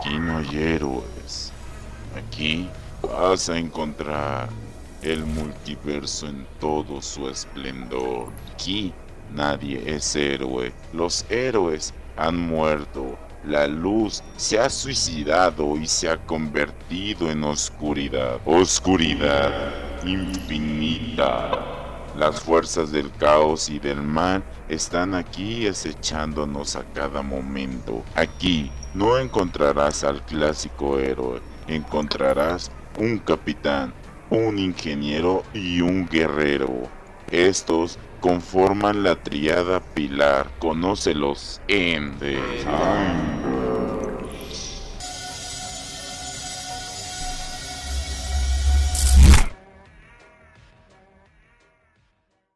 Aquí no hay héroes. Aquí vas a encontrar el multiverso en todo su esplendor. Aquí nadie es héroe. Los héroes han muerto. La luz se ha suicidado y se ha convertido en oscuridad. Oscuridad infinita. Las fuerzas del caos y del mal están aquí acechándonos a cada momento. Aquí no encontrarás al clásico héroe, encontrarás un capitán, un ingeniero y un guerrero. Estos conforman la triada pilar. Conócelos en The